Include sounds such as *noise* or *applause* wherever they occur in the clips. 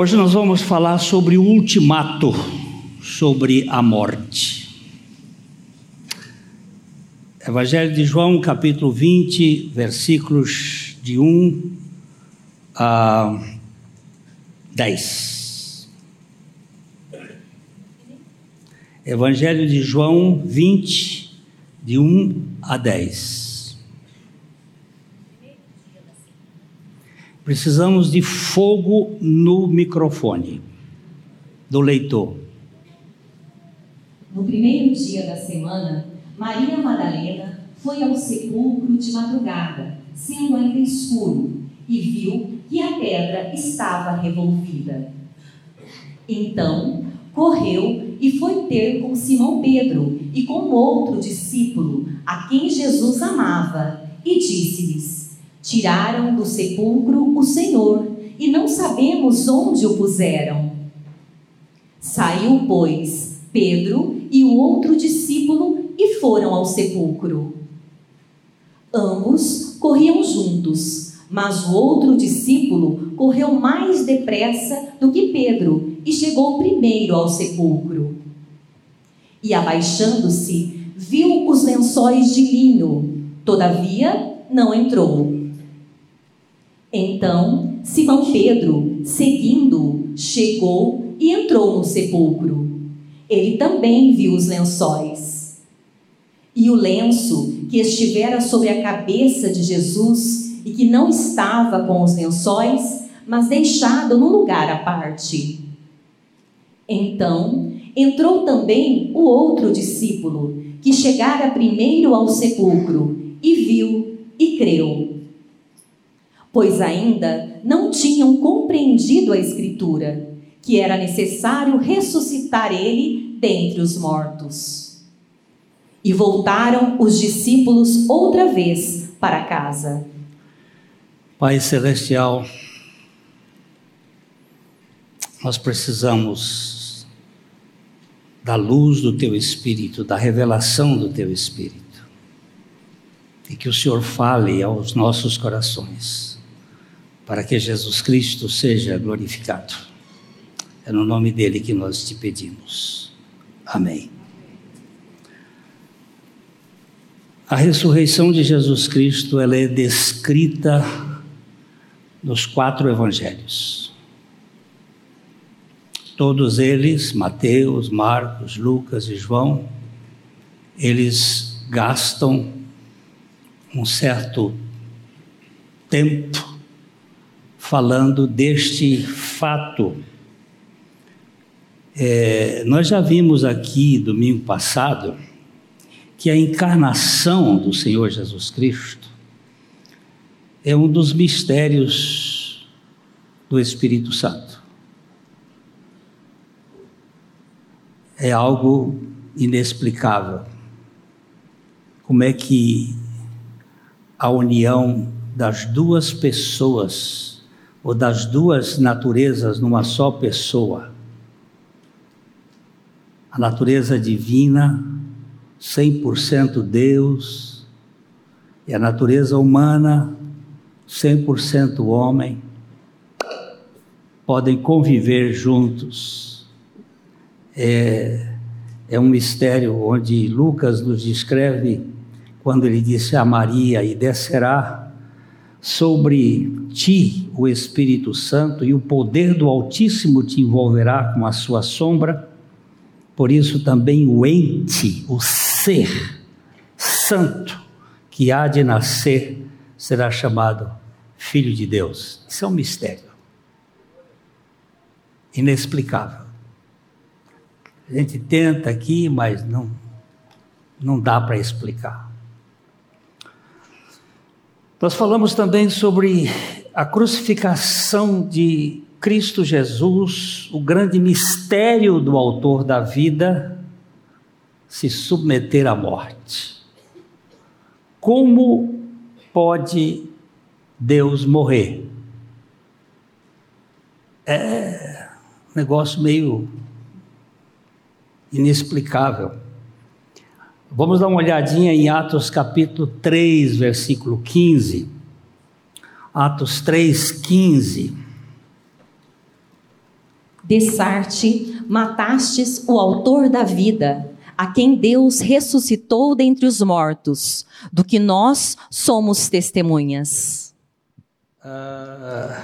Hoje nós vamos falar sobre o ultimato, sobre a morte. Evangelho de João, capítulo 20, versículos de 1 a 10. Evangelho de João 20, de 1 a 10. Precisamos de fogo no microfone do leitor. No primeiro dia da semana, Maria Madalena foi ao sepulcro de madrugada, sendo ainda escuro, e viu que a pedra estava revolvida. Então, correu e foi ter com Simão Pedro e com outro discípulo, a quem Jesus amava, e disse-lhes: Tiraram do sepulcro o Senhor, e não sabemos onde o puseram. Saiu, pois, Pedro e o outro discípulo e foram ao sepulcro. Ambos corriam juntos, mas o outro discípulo correu mais depressa do que Pedro e chegou primeiro ao sepulcro. E abaixando-se, viu os lençóis de linho, todavia não entrou. Então Simão Pedro, seguindo, chegou e entrou no sepulcro. Ele também viu os lençóis. E o lenço que estivera sobre a cabeça de Jesus e que não estava com os lençóis, mas deixado num lugar à parte. Então entrou também o outro discípulo, que chegara primeiro ao sepulcro, e viu e creu. Pois ainda não tinham compreendido a Escritura, que era necessário ressuscitar ele dentre os mortos. E voltaram os discípulos outra vez para casa. Pai Celestial, nós precisamos da luz do Teu Espírito, da revelação do Teu Espírito. E que o Senhor fale aos nossos corações, para que Jesus Cristo seja glorificado. É no nome dele que nós te pedimos. Amém. A ressurreição de Jesus Cristo ela é descrita nos quatro evangelhos. Todos eles, Mateus, Marcos, Lucas e João, eles gastam um certo tempo falando deste fato. É, nós já vimos aqui domingo passado que a encarnação do Senhor Jesus Cristo é um dos mistérios do Espírito Santo. É algo inexplicável. Como é que a união das duas pessoas, ou das duas naturezas numa só pessoa, a natureza divina, 100% Deus, e a natureza humana, 100% homem, podem conviver juntos. É, é um mistério onde Lucas nos descreve quando ele disse a Maria: E descerá sobre ti o Espírito Santo, e o poder do Altíssimo te envolverá com a sua sombra. Por isso também o ente, o ser santo que há de nascer, será chamado Filho de Deus. Isso é um mistério inexplicável. A gente tenta aqui, mas não, não dá para explicar. Nós falamos também sobre a crucificação de Cristo Jesus, o grande mistério do autor da vida, se submeter à morte. Como pode Deus morrer? É um negócio meio inexplicável. Vamos dar uma olhadinha em Atos capítulo 3, versículo 15. Atos 3, 15. Dessarte, matastes o autor da vida, a quem Deus ressuscitou dentre os mortos, do que nós somos testemunhas. Uh,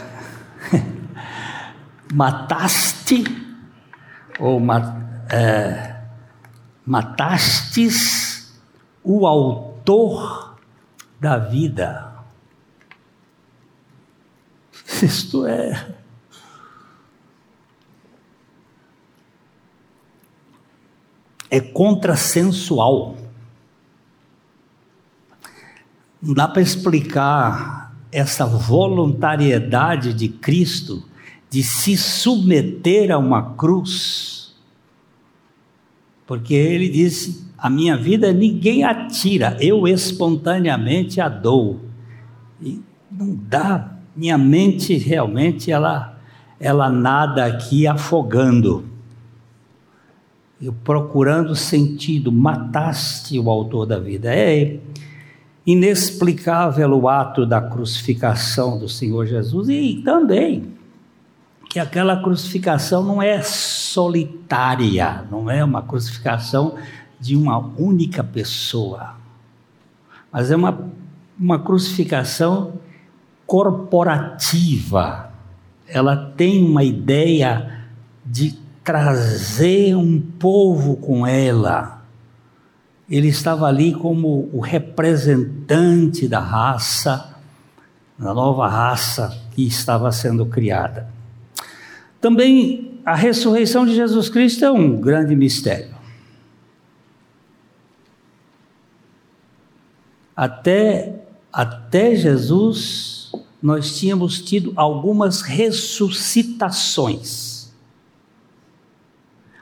*laughs* mataste, ou é, matastes o autor da vida. *laughs* Isto é é contrassensual. Não dá para explicar essa voluntariedade de Cristo de se submeter a uma cruz. Porque ele disse: A minha vida ninguém atira, eu espontaneamente a dou. E não dá, minha mente realmente ela, ela nada aqui afogando eu procurando sentido, mataste o autor da vida. É inexplicável o ato da crucificação do Senhor Jesus e também que aquela crucificação não é solitária, não é uma crucificação de uma única pessoa, mas é uma, uma crucificação corporativa. Ela tem uma ideia de trazer um povo com ela. Ele estava ali como o representante da raça, da nova raça que estava sendo criada. Também a ressurreição de Jesus Cristo é um grande mistério. Até, até Jesus, nós tínhamos tido algumas ressuscitações.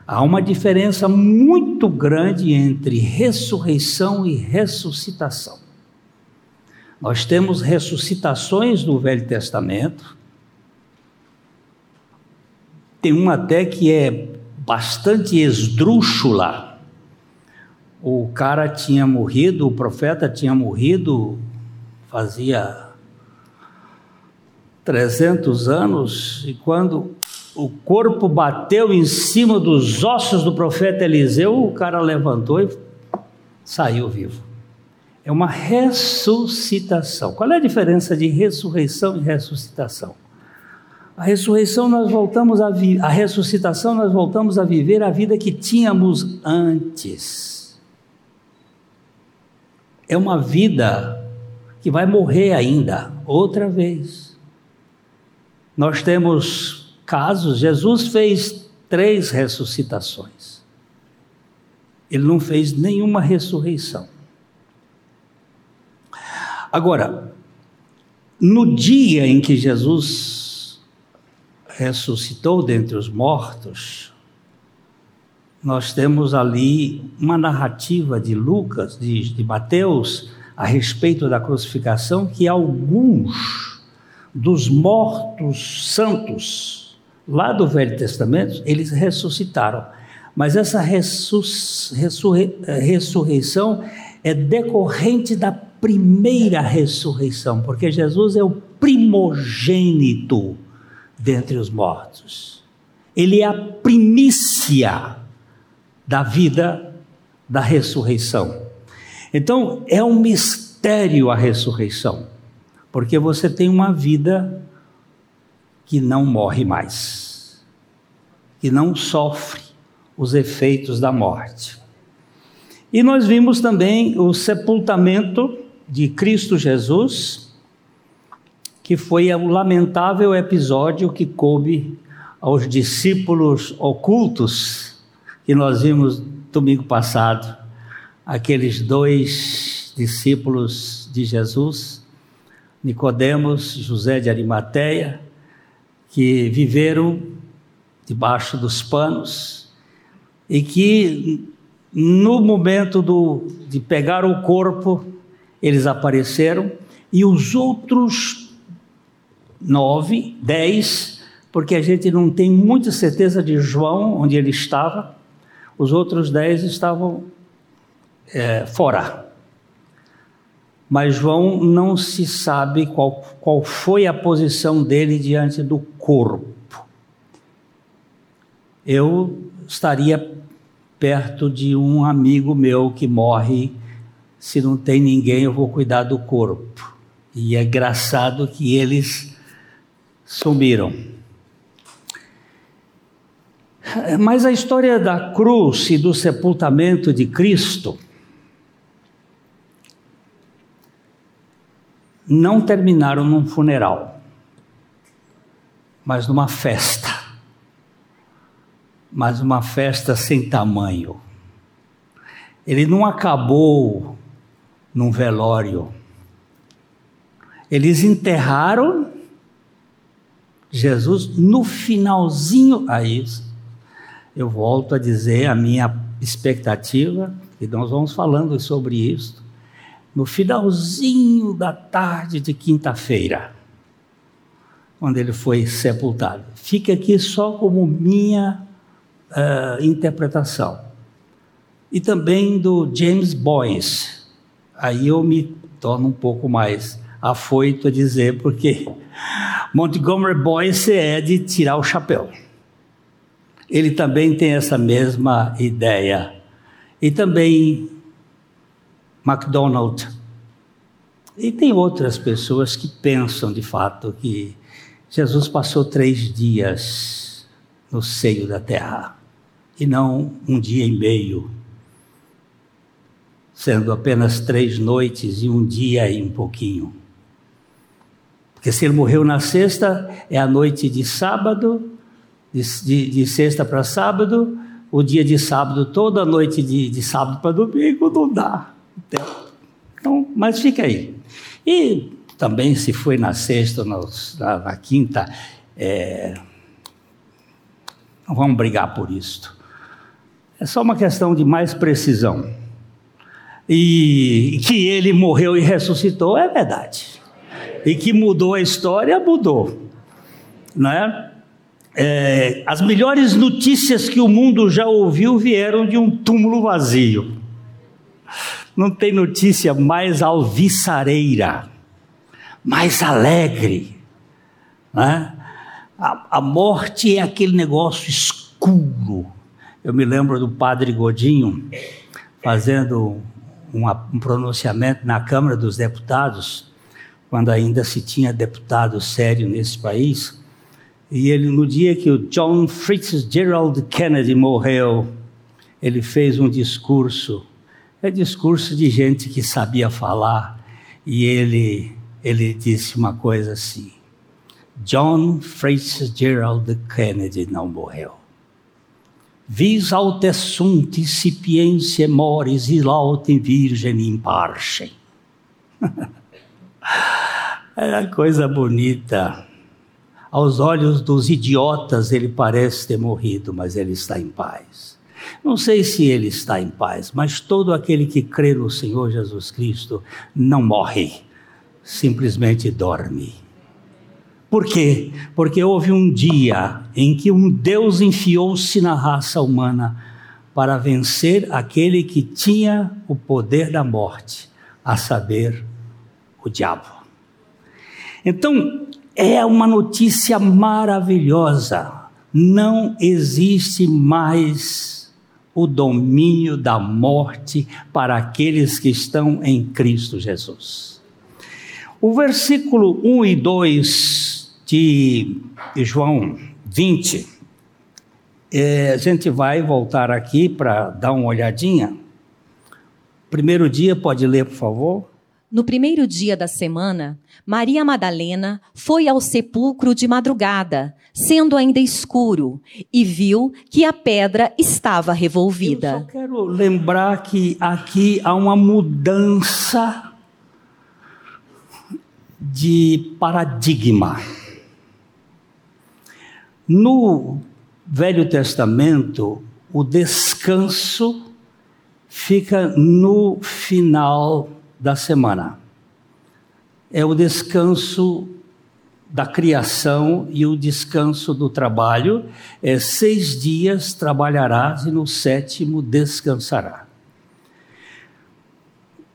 Há uma diferença muito grande entre ressurreição e ressuscitação. Nós temos ressuscitações no Velho Testamento. Tem uma até que é bastante esdrúxula. O cara tinha morrido, o profeta tinha morrido fazia 300 anos, e quando o corpo bateu em cima dos ossos do profeta Eliseu, o cara levantou e saiu vivo. É uma ressuscitação. Qual é a diferença de ressurreição e ressuscitação? A ressurreição nós voltamos a a ressuscitação nós voltamos a viver a vida que tínhamos antes. É uma vida que vai morrer ainda outra vez. Nós temos casos, Jesus fez três ressuscitações. Ele não fez nenhuma ressurreição. Agora, no dia em que Jesus ressuscitou dentre os mortos, nós temos ali uma narrativa de Lucas, de, de Mateus, a respeito da crucificação, que alguns dos mortos santos lá do Velho Testamento, eles ressuscitaram. Mas essa ressurre, ressurreição é decorrente da primeira ressurreição, porque Jesus é o primogênito dentre os mortos. Ele é a primícia da vida da ressurreição. Então, é um mistério a ressurreição, porque você tem uma vida que não morre mais, que não sofre os efeitos da morte. E nós vimos também o sepultamento de Cristo Jesus, que foi o lamentável episódio que coube aos discípulos ocultos que nós vimos domingo passado, aqueles dois discípulos de Jesus, Nicodemos, José de Arimateia, que viveram debaixo dos panos e que no momento do, de pegar o corpo, eles apareceram. E os outros nove, dez, porque a gente não tem muita certeza de João, onde ele estava, os outros dez estavam é, fora mas João não se sabe qual, qual foi a posição dele diante do corpo. eu estaria perto de um amigo meu que morre. Se não tem ninguém, eu vou cuidar do corpo. E é engraçado que eles sumiram. Mas a história da cruz e do sepultamento de Cristo não terminaram num funeral, mas numa festa. Mas uma festa sem tamanho. Ele não acabou num velório. Eles enterraram Jesus no finalzinho a isso eu volto a dizer a minha expectativa, e nós vamos falando sobre isso, no finalzinho da tarde de quinta-feira, quando ele foi sepultado. Fica aqui só como minha uh, interpretação. E também do James Boyce. Aí eu me torno um pouco mais afoito a dizer, porque Montgomery Boyce é de tirar o chapéu ele também tem essa mesma ideia. E também MacDonald. E tem outras pessoas que pensam de fato que Jesus passou três dias no seio da terra e não um dia e meio, sendo apenas três noites e um dia e um pouquinho. Porque se ele morreu na sexta, é a noite de sábado, de, de, de sexta para sábado, o dia de sábado, toda noite de, de sábado para domingo, não dá. Então, mas fica aí. E também se foi na sexta, na, na quinta, é, não vamos brigar por isso. É só uma questão de mais precisão. E que ele morreu e ressuscitou é verdade. E que mudou a história, mudou. Não é? É, as melhores notícias que o mundo já ouviu vieram de um túmulo vazio. Não tem notícia mais alviçareira, mais alegre. Né? A, a morte é aquele negócio escuro. Eu me lembro do padre Godinho fazendo uma, um pronunciamento na Câmara dos Deputados, quando ainda se tinha deputado sério nesse país e ele, no dia que o John Fitzgerald Kennedy morreu, ele fez um discurso. É discurso de gente que sabia falar. E ele, ele disse uma coisa assim: John Fitzgerald Kennedy não morreu. Vis aute sunt incipientie moris e lautem virgem in parce. *laughs* Era coisa bonita. Aos olhos dos idiotas, ele parece ter morrido, mas ele está em paz. Não sei se ele está em paz, mas todo aquele que crê no Senhor Jesus Cristo não morre, simplesmente dorme. Por quê? Porque houve um dia em que um Deus enfiou-se na raça humana para vencer aquele que tinha o poder da morte, a saber, o diabo. Então, é uma notícia maravilhosa. Não existe mais o domínio da morte para aqueles que estão em Cristo Jesus. O versículo 1 e 2 de João 20, é, a gente vai voltar aqui para dar uma olhadinha. Primeiro dia, pode ler, por favor. No primeiro dia da semana, Maria Madalena foi ao sepulcro de madrugada, sendo ainda escuro, e viu que a pedra estava revolvida. Eu só quero lembrar que aqui há uma mudança de paradigma. No Velho Testamento, o descanso fica no final da semana. É o descanso da criação e o descanso do trabalho. É seis dias trabalharás e no sétimo descansará.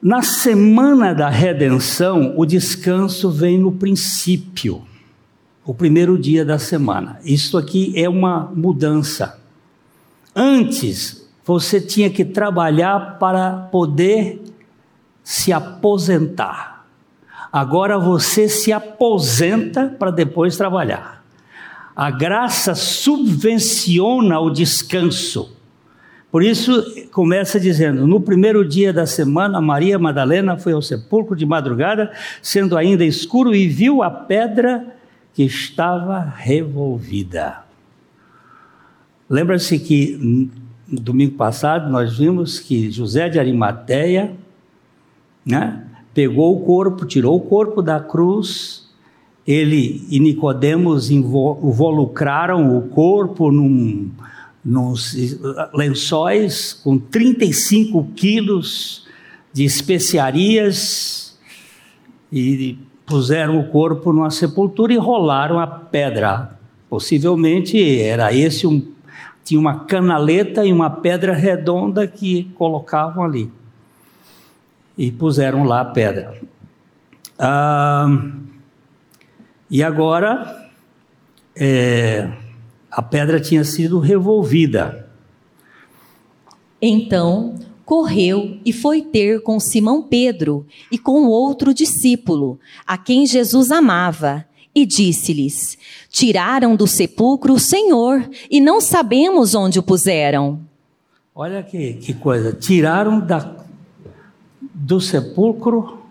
Na semana da redenção, o descanso vem no princípio, o primeiro dia da semana. Isso aqui é uma mudança. Antes, você tinha que trabalhar para poder se aposentar. Agora você se aposenta para depois trabalhar. A graça subvenciona o descanso. Por isso, começa dizendo: no primeiro dia da semana, Maria Madalena foi ao sepulcro de madrugada, sendo ainda escuro, e viu a pedra que estava revolvida. Lembra-se que domingo passado nós vimos que José de Arimateia né, pegou o corpo, tirou o corpo da cruz, ele e Nicodemos involucraram o corpo num nos lençóis com 35 quilos de especiarias e puseram o corpo numa sepultura e rolaram a pedra. Possivelmente era esse um tinha uma canaleta e uma pedra redonda que colocavam ali e puseram lá a pedra. Ah, e agora é, a pedra tinha sido revolvida. Então correu e foi ter com Simão Pedro e com outro discípulo, a quem Jesus amava, e disse-lhes: Tiraram do sepulcro o Senhor e não sabemos onde o puseram. Olha que, que coisa, tiraram da, do sepulcro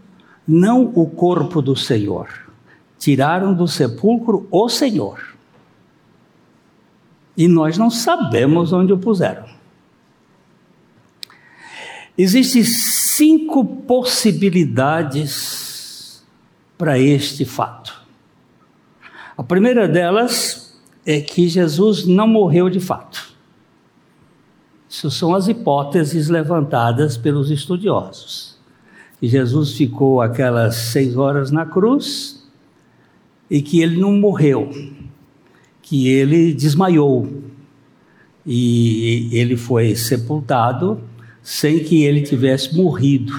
não o corpo do Senhor, tiraram do sepulcro o Senhor e nós não sabemos onde o puseram. Existem cinco possibilidades para este fato. A primeira delas é que Jesus não morreu de fato. Isso são as hipóteses levantadas pelos estudiosos. Que Jesus ficou aquelas seis horas na cruz e que ele não morreu, que ele desmaiou e ele foi sepultado sem que ele tivesse morrido.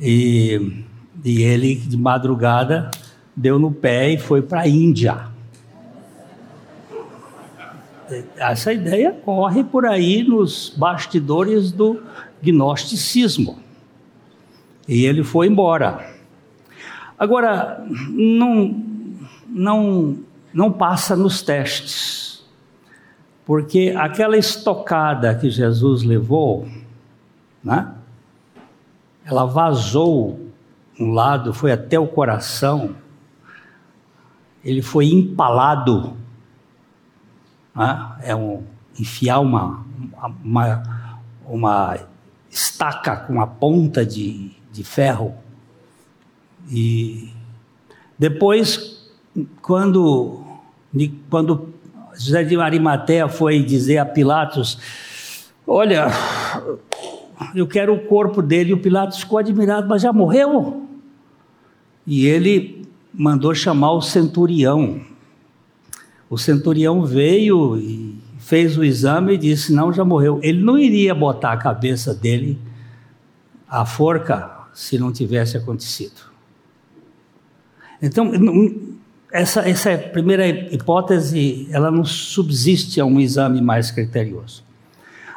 E, e ele, de madrugada, deu no pé e foi para a Índia. Essa ideia corre por aí nos bastidores do gnosticismo. E ele foi embora. Agora, não, não não passa nos testes. Porque aquela estocada que Jesus levou, né? Ela vazou um lado, foi até o coração. Ele foi empalado. Né? É um enfiar uma, uma, uma estaca com a ponta de, de ferro. E depois quando, quando José de Arimatea foi dizer a Pilatos: Olha, eu quero o corpo dele, e o Pilatos ficou admirado, mas já morreu? E ele mandou chamar o centurião. O centurião veio e fez o exame e disse: Não, já morreu. Ele não iria botar a cabeça dele à forca se não tivesse acontecido. Então, essa, essa primeira hipótese, ela não subsiste a um exame mais criterioso.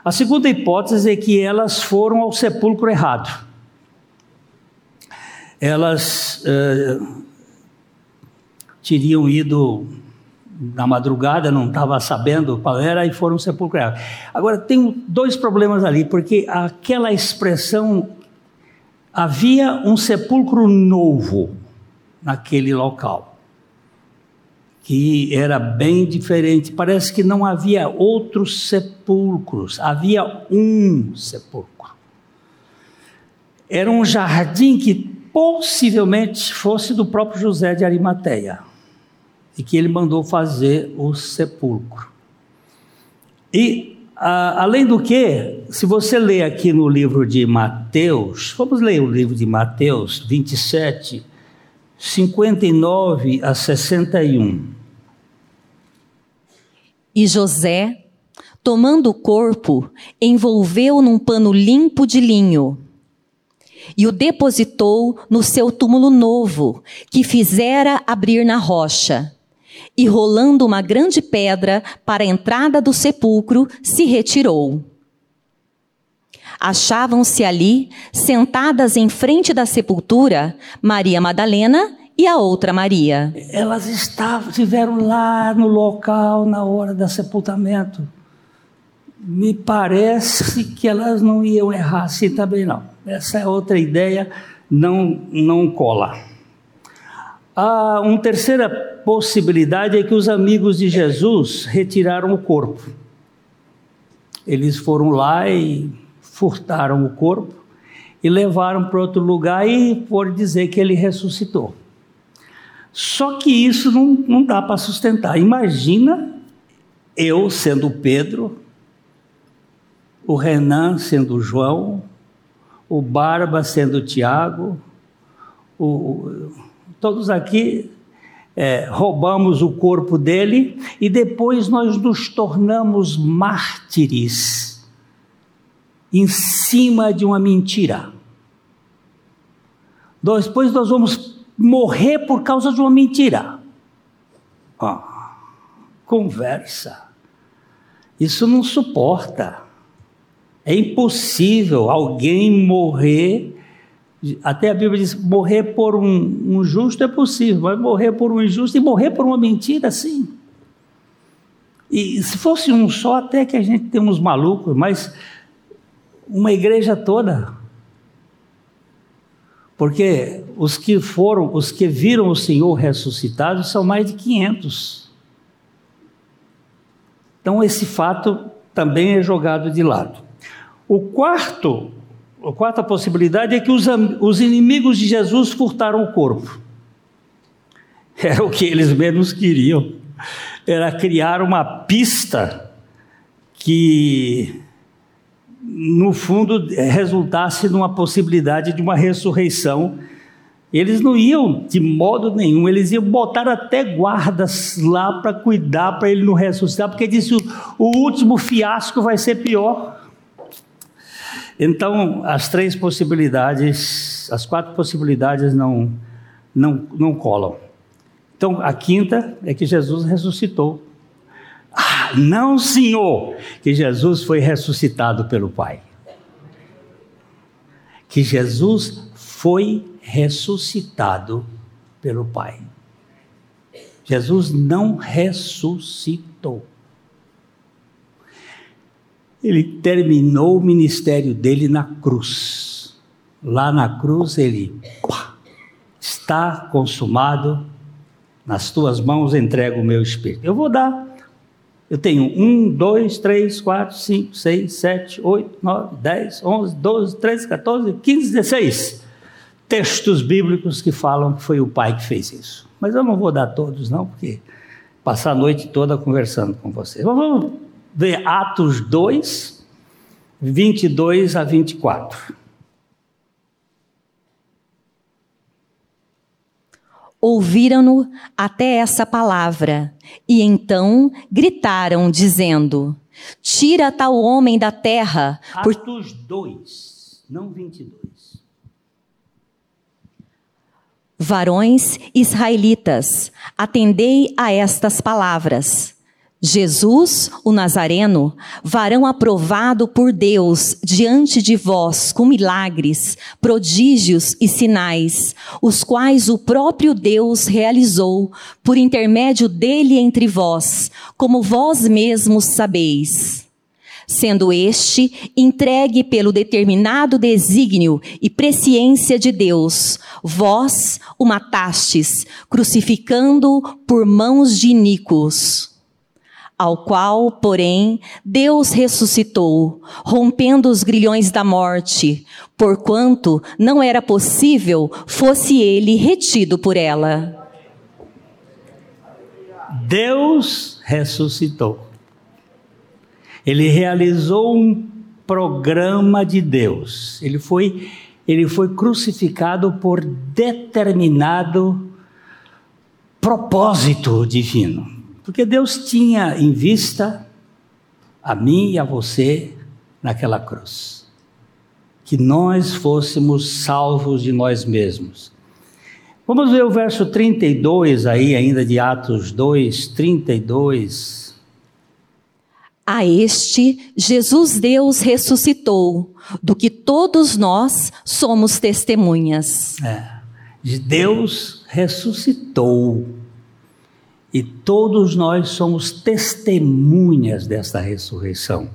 A segunda hipótese é que elas foram ao sepulcro errado. Elas uh, teriam ido na madrugada, não estava sabendo qual era, e foram ao sepulcro errado. Agora, tem dois problemas ali, porque aquela expressão, havia um sepulcro novo naquele local que era bem diferente. Parece que não havia outros sepulcros, havia um sepulcro. Era um jardim que possivelmente fosse do próprio José de Arimateia e que ele mandou fazer o sepulcro. E, a, além do que, se você ler aqui no livro de Mateus, vamos ler o livro de Mateus 27, 59 a 61. E José, tomando o corpo, envolveu num pano limpo de linho e o depositou no seu túmulo novo, que fizera abrir na rocha. E, rolando uma grande pedra para a entrada do sepulcro, se retirou. Achavam-se ali, sentadas em frente da sepultura, Maria Madalena e a outra Maria. Elas estavam, estiveram lá no local na hora do sepultamento. Me parece que elas não iam errar assim também não. Essa é outra ideia, não, não cola. A uma terceira possibilidade é que os amigos de Jesus retiraram o corpo. Eles foram lá e furtaram o corpo e levaram para outro lugar e foram dizer que ele ressuscitou. Só que isso não, não dá para sustentar. Imagina eu sendo Pedro, o Renan sendo João, o Barba sendo Tiago, o, todos aqui é, roubamos o corpo dele e depois nós nos tornamos mártires em cima de uma mentira. Depois nós vamos morrer por causa de uma mentira. Oh, conversa. Isso não suporta. É impossível alguém morrer até a Bíblia diz: morrer por um, um, justo é possível, mas morrer por um injusto e morrer por uma mentira, sim. E se fosse um só, até que a gente tem uns malucos, mas uma igreja toda. Porque os que foram, os que viram o Senhor ressuscitado são mais de 500. Então esse fato também é jogado de lado. O quarto a quarta possibilidade é que os, os inimigos de Jesus furtaram o corpo. Era o que eles menos queriam. Era criar uma pista que, no fundo, resultasse numa possibilidade de uma ressurreição. Eles não iam de modo nenhum, eles iam botar até guardas lá para cuidar para ele não ressuscitar, porque disse o último fiasco vai ser pior. Então, as três possibilidades, as quatro possibilidades não, não, não colam. Então, a quinta é que Jesus ressuscitou. Ah, não, Senhor, que Jesus foi ressuscitado pelo Pai. Que Jesus foi ressuscitado pelo Pai. Jesus não ressuscitou ele terminou o ministério dele na cruz. Lá na cruz ele pá, está consumado, nas tuas mãos entrego o meu espírito. Eu vou dar. Eu tenho um, dois, três, quatro, cinco, seis, sete, oito, nove, dez, onze, doze, treze, 14, 15, 16 textos bíblicos que falam que foi o pai que fez isso. Mas eu não vou dar todos, não, porque passar a noite toda conversando com vocês. Vamos ver Atos 2, 22 a 24. Ouviram-no até essa palavra, e então gritaram, dizendo: Tira tal homem da terra. Por... Atos 2, não 22. Varões israelitas, atendei a estas palavras. Jesus, o Nazareno, varão aprovado por Deus diante de vós com milagres, prodígios e sinais, os quais o próprio Deus realizou por intermédio dele entre vós, como vós mesmos sabeis. Sendo este entregue pelo determinado desígnio e presciência de Deus, vós o matastes, crucificando por mãos de iníquos ao qual, porém, Deus ressuscitou, rompendo os grilhões da morte, porquanto não era possível fosse ele retido por ela. Deus ressuscitou. Ele realizou um programa de Deus. Ele foi ele foi crucificado por determinado propósito divino. Porque Deus tinha em vista a mim e a você naquela cruz. Que nós fôssemos salvos de nós mesmos. Vamos ver o verso 32 aí, ainda de Atos 2, 32. A este Jesus Deus ressuscitou, do que todos nós somos testemunhas. É, Deus ressuscitou. E todos nós somos testemunhas desta ressurreição.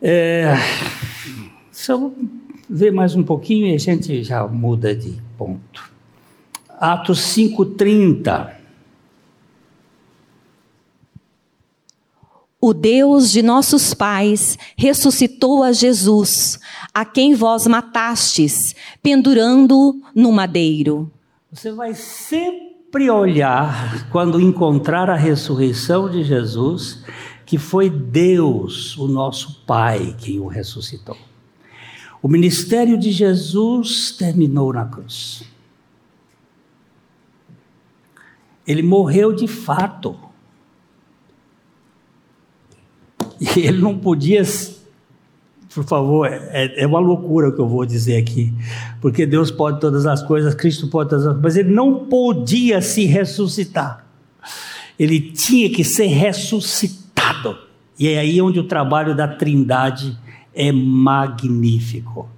É, só ver mais um pouquinho e a gente já muda de ponto. Atos 5,30. O Deus de nossos pais ressuscitou a Jesus, a quem vós matastes, pendurando no madeiro. Você vai sempre olhar, quando encontrar a ressurreição de Jesus, que foi Deus, o nosso Pai, quem o ressuscitou. O ministério de Jesus terminou na cruz. Ele morreu de fato. E ele não podia, por favor, é, é, uma loucura o que eu vou dizer aqui, porque Deus pode todas as coisas, Cristo pode todas as coisas, mas ele não podia se ressuscitar. Ele tinha que ser ressuscitado. E é aí onde o trabalho da Trindade é magnífico.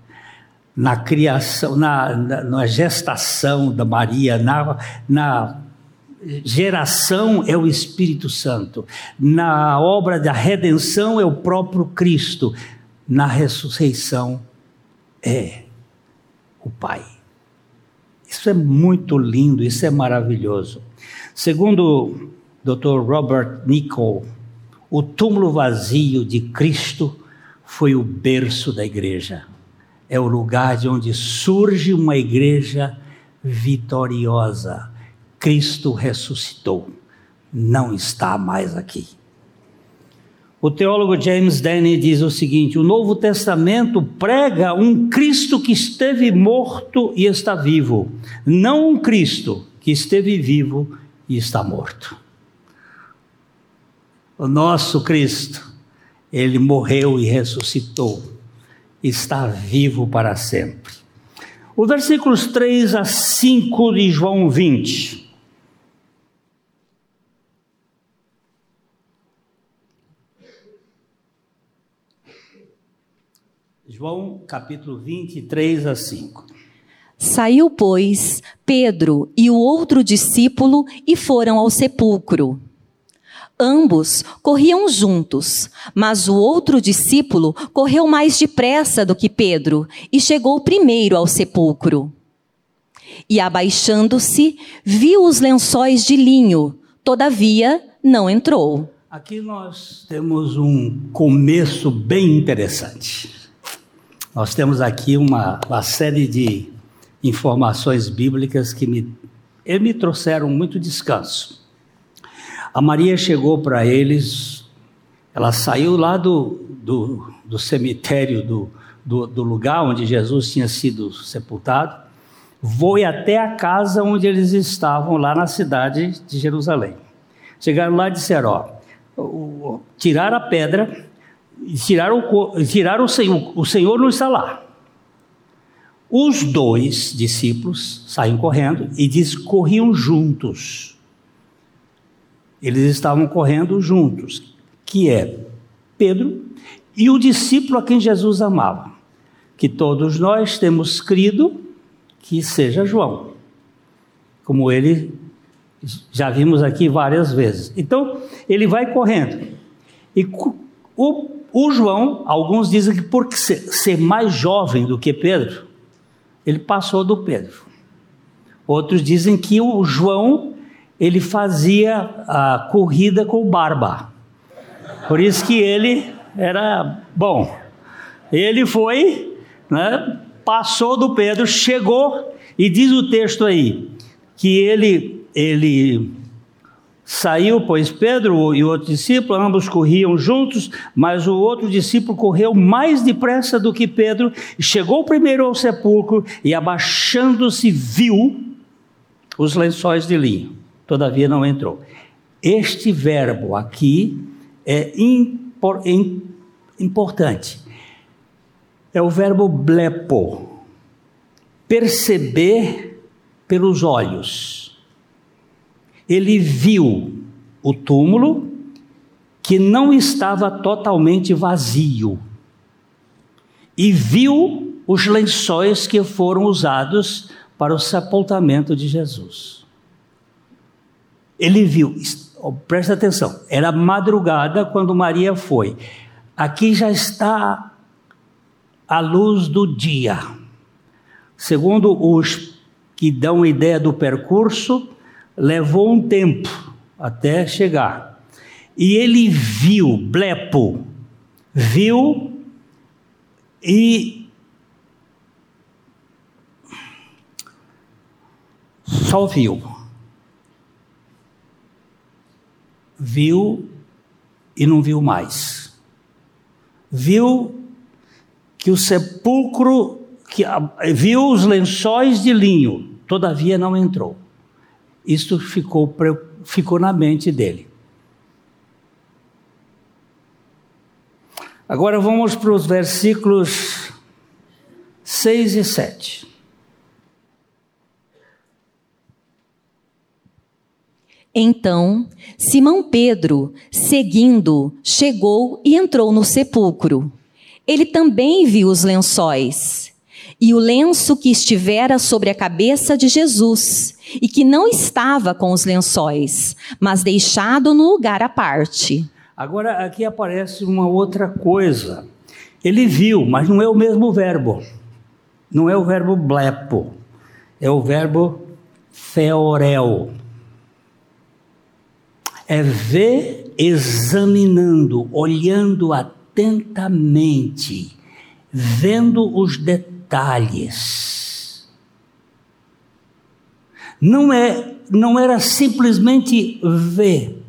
Na criação, na, na, na gestação da Maria, na, na geração é o Espírito Santo, na obra da redenção é o próprio Cristo, na ressurreição é o Pai. Isso é muito lindo, isso é maravilhoso. Segundo o Dr. Robert Nicol, o túmulo vazio de Cristo foi o berço da igreja. É o lugar de onde surge uma igreja vitoriosa. Cristo ressuscitou, não está mais aqui. O teólogo James Denney diz o seguinte: o Novo Testamento prega um Cristo que esteve morto e está vivo, não um Cristo que esteve vivo e está morto. O nosso Cristo ele morreu e ressuscitou, está vivo para sempre. Os versículos 3 a 5 de João 20. João capítulo 23 a 5. Saiu, pois, Pedro e o outro discípulo e foram ao sepulcro. Ambos corriam juntos, mas o outro discípulo correu mais depressa do que Pedro e chegou primeiro ao sepulcro. E abaixando-se, viu os lençóis de linho, todavia não entrou. Aqui nós temos um começo bem interessante. Nós temos aqui uma, uma série de informações bíblicas que me, me trouxeram muito descanso. A Maria chegou para eles, ela saiu lá do, do, do cemitério, do, do, do, lugar onde Jesus tinha sido sepultado, foi até a casa onde eles estavam, lá na cidade de Jerusalém. Chegaram lá e disseram: ó, tiraram a pedra, tiraram tiraram o Senhor, o Senhor não está lá. Os dois discípulos saíram correndo e diz corriam juntos eles estavam correndo juntos, que é Pedro e o discípulo a quem Jesus amava, que todos nós temos crido que seja João, como ele já vimos aqui várias vezes. Então, ele vai correndo. E o, o João, alguns dizem que por ser, mais jovem do que Pedro, ele passou do Pedro. Outros dizem que o João ele fazia a corrida com barba. Por isso que ele era bom. Ele foi, né, passou do Pedro, chegou e diz o texto aí que ele ele saiu, pois Pedro e o outro discípulo ambos corriam juntos, mas o outro discípulo correu mais depressa do que Pedro, chegou primeiro ao sepulcro e abaixando-se viu os lençóis de linho todavia não entrou. Este verbo aqui é impor, importante. É o verbo blepo. Perceber pelos olhos. Ele viu o túmulo que não estava totalmente vazio e viu os lençóis que foram usados para o sepultamento de Jesus. Ele viu, presta atenção, era madrugada quando Maria foi. Aqui já está a luz do dia. Segundo os que dão ideia do percurso, levou um tempo até chegar. E ele viu, blepo, viu e só viu. Viu e não viu mais. Viu que o sepulcro, que viu os lençóis de linho, todavia não entrou. Isso ficou, ficou na mente dele. Agora vamos para os versículos 6 e 7. Então, Simão Pedro, seguindo, chegou e entrou no sepulcro. Ele também viu os lençóis e o lenço que estivera sobre a cabeça de Jesus, e que não estava com os lençóis, mas deixado no lugar à parte. Agora aqui aparece uma outra coisa. Ele viu, mas não é o mesmo verbo. Não é o verbo blepo. É o verbo theorel. É ver examinando, olhando atentamente, vendo os detalhes. Não é, não era simplesmente ver,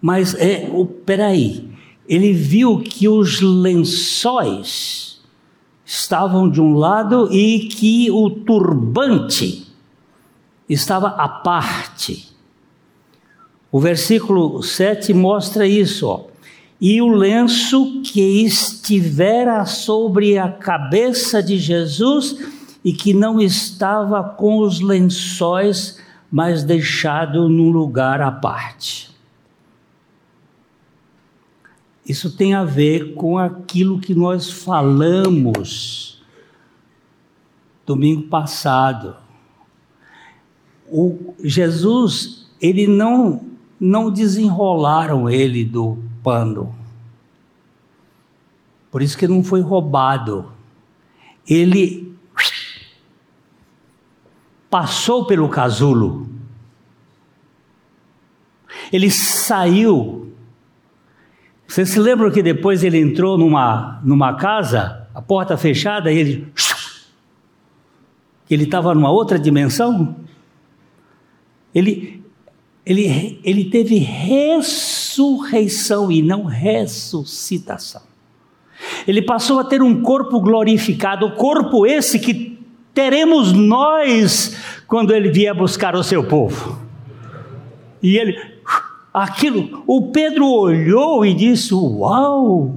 mas é o peraí. Ele viu que os lençóis estavam de um lado e que o turbante estava à parte. O versículo 7 mostra isso, ó e o lenço que estivera sobre a cabeça de Jesus e que não estava com os lençóis, mas deixado num lugar à parte. Isso tem a ver com aquilo que nós falamos domingo passado. O Jesus, ele não não desenrolaram ele do pano. Por isso que não foi roubado. Ele passou pelo casulo. Ele saiu. Você se lembra que depois ele entrou numa, numa casa, a porta fechada, e ele. ele estava numa outra dimensão? Ele, ele, ele teve ressurreição e não ressuscitação. Ele passou a ter um corpo glorificado, corpo esse que teremos nós quando ele vier buscar o seu povo. E ele, aquilo, o Pedro olhou e disse: Uau!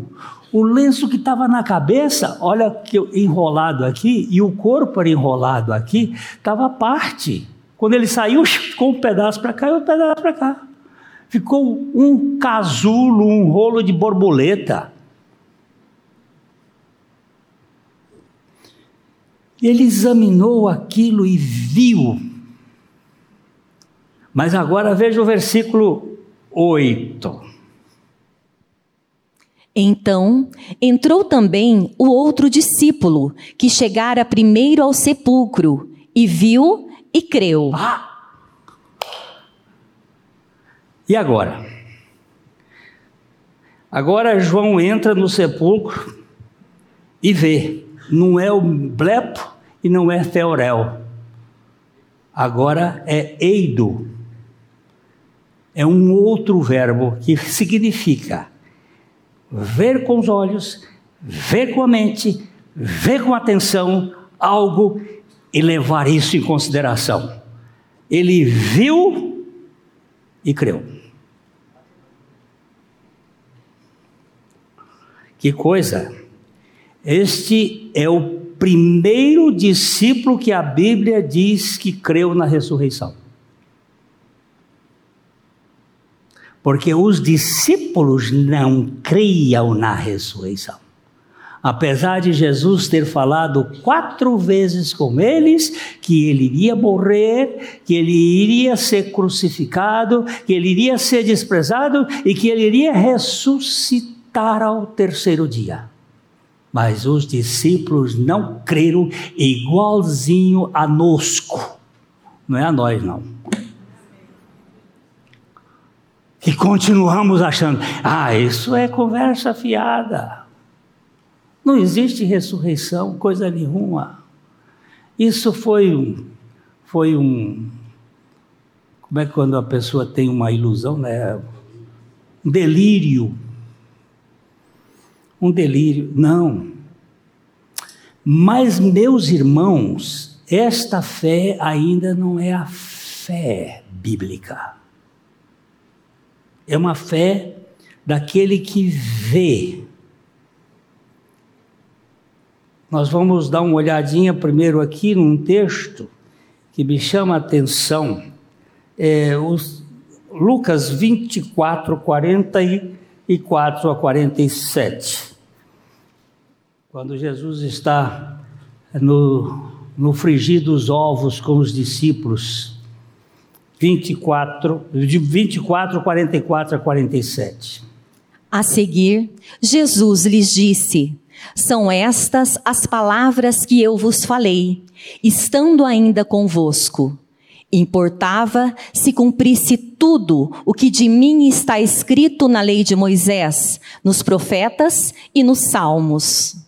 O lenço que estava na cabeça, olha que enrolado aqui, e o corpo era enrolado aqui, estava parte. Quando ele saiu, *laughs* ficou um pedaço para cá e um pedaço para cá. Ficou um casulo, um rolo de borboleta. Ele examinou aquilo e viu. Mas agora veja o versículo 8. Então entrou também o outro discípulo, que chegara primeiro ao sepulcro, e viu e creu. Ah. E agora? Agora João entra no sepulcro e vê. Não é o blepo e não é teorel. Agora é eido. É um outro verbo que significa ver com os olhos, ver com a mente, ver com atenção algo e levar isso em consideração. Ele viu e creu. Que coisa! Este é o primeiro discípulo que a Bíblia diz que creu na ressurreição. Porque os discípulos não criam na ressurreição. Apesar de Jesus ter falado quatro vezes com eles que ele iria morrer, que ele iria ser crucificado, que ele iria ser desprezado e que ele iria ressuscitar ao terceiro dia. Mas os discípulos não creram igualzinho a nosco. Não é a nós, não. E continuamos achando, ah, isso é conversa fiada. Não existe ressurreição, coisa nenhuma. Isso foi um, foi um, como é que quando a pessoa tem uma ilusão, né? Um delírio. Um delírio. Não. Mas, meus irmãos, esta fé ainda não é a fé bíblica. É uma fé daquele que vê nós vamos dar uma olhadinha primeiro aqui num texto que me chama a atenção. É, os, Lucas 24, 44 a 47. Quando Jesus está no, no frigir dos ovos com os discípulos. 24, de 24, 44 a 47. A seguir, Jesus lhes disse: são estas as palavras que eu vos falei, estando ainda convosco. Importava se cumprisse tudo o que de mim está escrito na lei de Moisés, nos profetas e nos salmos.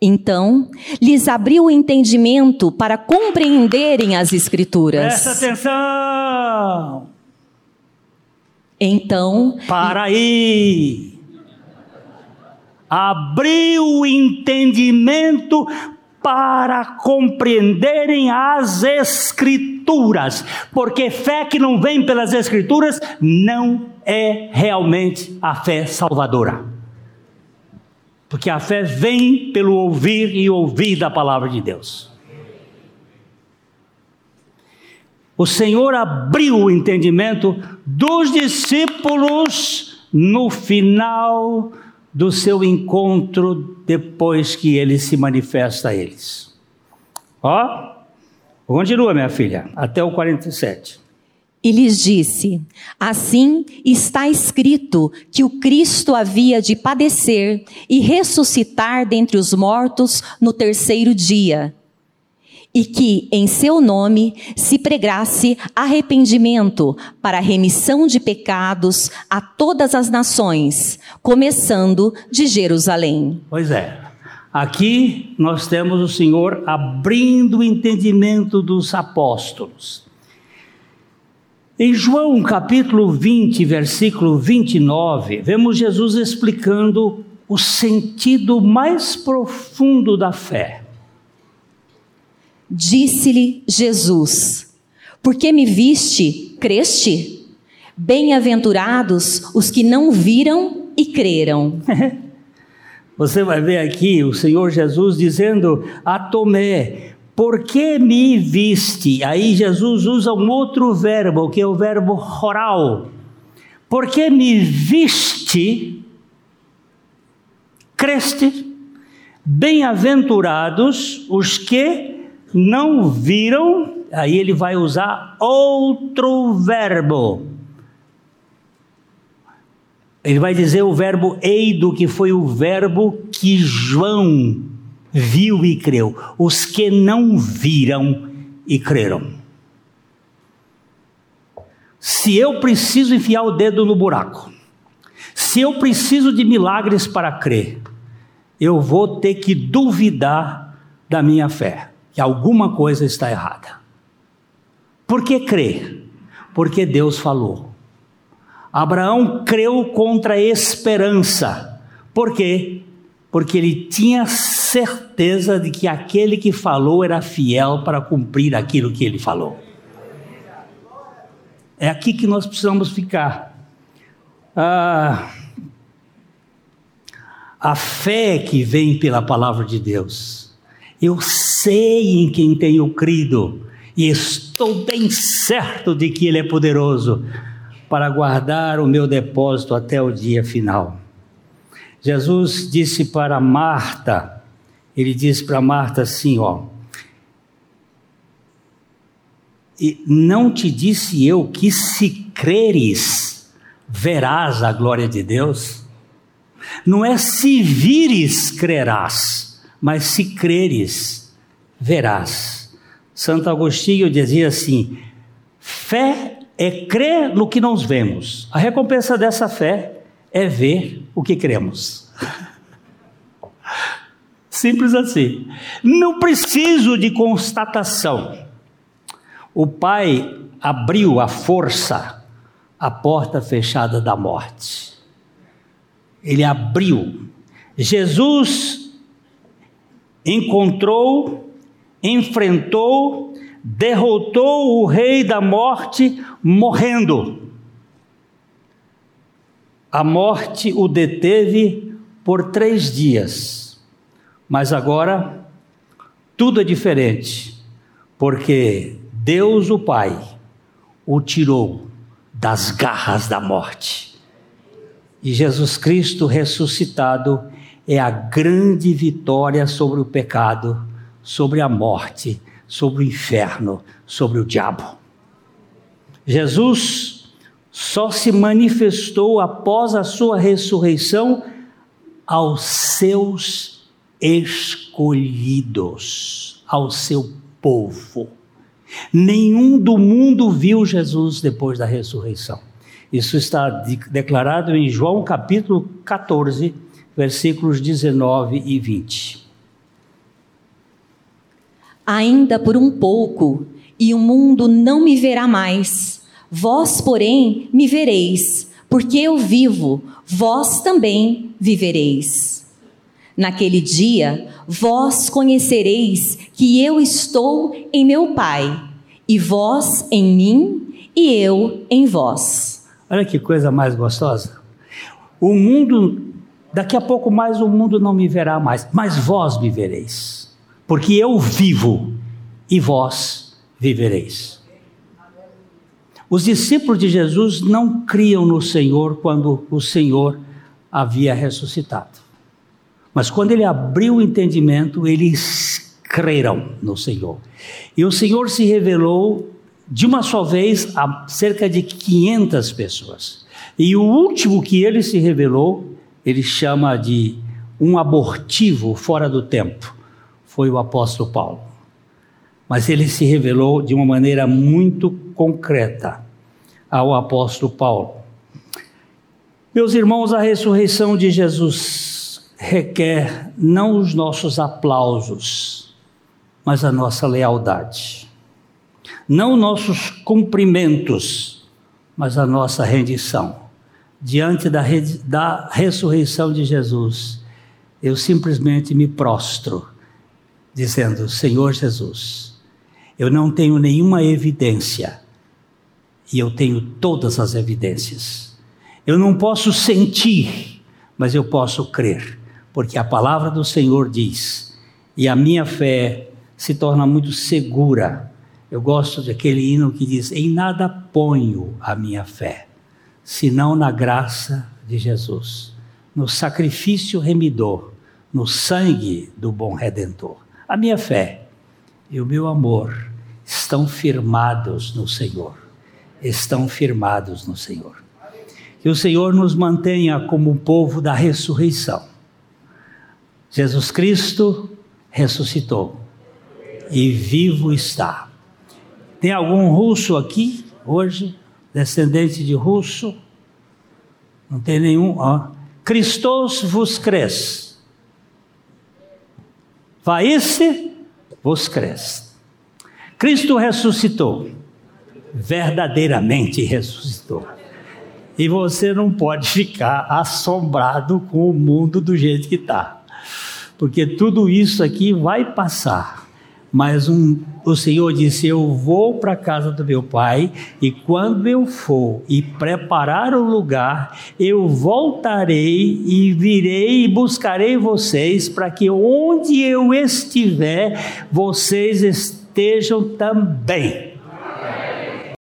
Então, lhes abriu o entendimento para compreenderem as Escrituras. Presta atenção! Então. Para aí! abriu o entendimento para compreenderem as Escrituras, porque fé que não vem pelas Escrituras não é realmente a fé salvadora. Porque a fé vem pelo ouvir e ouvir da palavra de Deus. O Senhor abriu o entendimento dos discípulos no final do seu encontro depois que ele se manifesta a eles. Ó, continua, minha filha, até o 47. E lhes disse: Assim está escrito que o Cristo havia de padecer e ressuscitar dentre os mortos no terceiro dia e que em seu nome se pregasse arrependimento para remissão de pecados a todas as nações, começando de Jerusalém. Pois é. Aqui nós temos o Senhor abrindo o entendimento dos apóstolos. Em João capítulo 20, versículo 29, vemos Jesus explicando o sentido mais profundo da fé. Disse-lhe Jesus: Porque me viste, creste? Bem-aventurados os que não viram e creram. *laughs* Você vai ver aqui o Senhor Jesus dizendo a Tomé: Por que me viste? Aí Jesus usa um outro verbo, que é o verbo oral. Por que me viste? Creste? Bem-aventurados os que não viram, aí ele vai usar outro verbo. Ele vai dizer o verbo eido, que foi o verbo que João viu e creu. Os que não viram e creram. Se eu preciso enfiar o dedo no buraco, se eu preciso de milagres para crer, eu vou ter que duvidar da minha fé que alguma coisa está errada. Por que crer? Porque Deus falou. Abraão creu contra a esperança. Por quê? Porque ele tinha certeza de que aquele que falou era fiel para cumprir aquilo que ele falou. É aqui que nós precisamos ficar. Ah, a fé que vem pela palavra de Deus Eu sei em quem tenho crido e estou bem certo de que Ele é poderoso para guardar o meu depósito até o dia final. Jesus disse para Marta, ele disse para Marta assim, ó, e não te disse eu que se creres, verás a glória de Deus? Não é se vires, crerás, mas se creres, verás. Santo Agostinho dizia assim: fé é crer no que nós vemos. A recompensa dessa fé é ver o que cremos. Simples assim. Não preciso de constatação. O Pai abriu a força a porta fechada da morte. Ele abriu. Jesus encontrou, enfrentou, derrotou o rei da morte morrendo. A morte o deteve por três dias, mas agora tudo é diferente, porque Deus, o Pai, o tirou das garras da morte. E Jesus Cristo ressuscitado é a grande vitória sobre o pecado, sobre a morte, sobre o inferno, sobre o diabo. Jesus só se manifestou após a sua ressurreição aos seus escolhidos, ao seu povo. Nenhum do mundo viu Jesus depois da ressurreição. Isso está declarado em João capítulo 14, versículos 19 e 20. Ainda por um pouco, e o mundo não me verá mais. Vós, porém, me vereis, porque eu vivo, vós também vivereis. Naquele dia, vós conhecereis que eu estou em meu Pai, e vós em mim, e eu em vós. Olha que coisa mais gostosa. O mundo, daqui a pouco mais o mundo não me verá mais, mas vós me vereis, porque eu vivo e vós vivereis. Os discípulos de Jesus não criam no Senhor quando o Senhor havia ressuscitado. Mas quando ele abriu o entendimento, eles creram no Senhor. E o Senhor se revelou de uma só vez a cerca de 500 pessoas. E o último que ele se revelou, ele chama de um abortivo fora do tempo, foi o apóstolo Paulo. Mas ele se revelou de uma maneira muito concreta ao apóstolo Paulo. Meus irmãos, a ressurreição de Jesus requer não os nossos aplausos, mas a nossa lealdade. Não nossos cumprimentos, mas a nossa rendição. Diante da, da ressurreição de Jesus, eu simplesmente me prostro, dizendo: Senhor Jesus, eu não tenho nenhuma evidência, e eu tenho todas as evidências. Eu não posso sentir, mas eu posso crer porque a palavra do Senhor diz, e a minha fé se torna muito segura. Eu gosto daquele hino que diz: Em nada ponho a minha fé, senão na graça de Jesus, no sacrifício remidor, no sangue do bom redentor. A minha fé e o meu amor estão firmados no Senhor. Estão firmados no Senhor. Que o Senhor nos mantenha como o povo da ressurreição Jesus Cristo ressuscitou e vivo está. Tem algum russo aqui hoje? Descendente de russo? Não tem nenhum. Ó. Christos vos cres. Vaísse vos cres. Cristo ressuscitou. Verdadeiramente ressuscitou. E você não pode ficar assombrado com o mundo do jeito que está porque tudo isso aqui vai passar, Mas um, o Senhor disse: Eu vou para a casa do meu pai, e quando eu for e preparar o lugar, eu voltarei e virei e buscarei vocês, para que onde eu estiver, vocês estejam também.